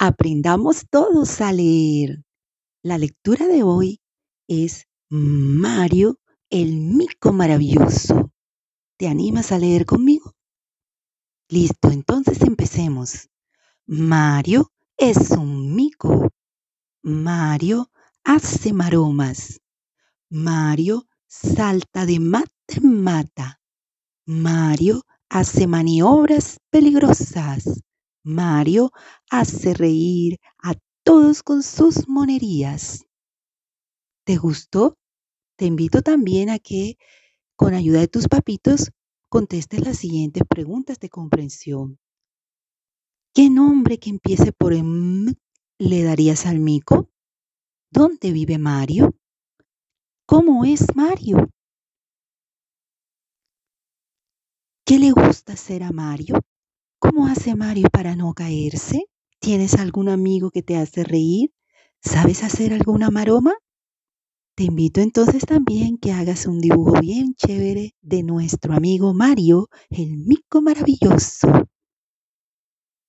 Aprendamos todos a leer. La lectura de hoy es Mario, el mico maravilloso. ¿Te animas a leer conmigo? Listo, entonces empecemos. Mario es un mico. Mario hace maromas. Mario salta de mata en mata. Mario hace maniobras peligrosas. Mario hace reír a todos con sus monerías. ¿Te gustó? Te invito también a que, con ayuda de tus papitos, contestes las siguientes preguntas de comprensión. ¿Qué nombre que empiece por M le darías al mico? ¿Dónde vive Mario? ¿Cómo es Mario? ¿Qué le gusta hacer a Mario? ¿Cómo hace Mario para no caerse? ¿Tienes algún amigo que te hace reír? ¿Sabes hacer alguna maroma? Te invito entonces también que hagas un dibujo bien chévere de nuestro amigo Mario, el mico maravilloso.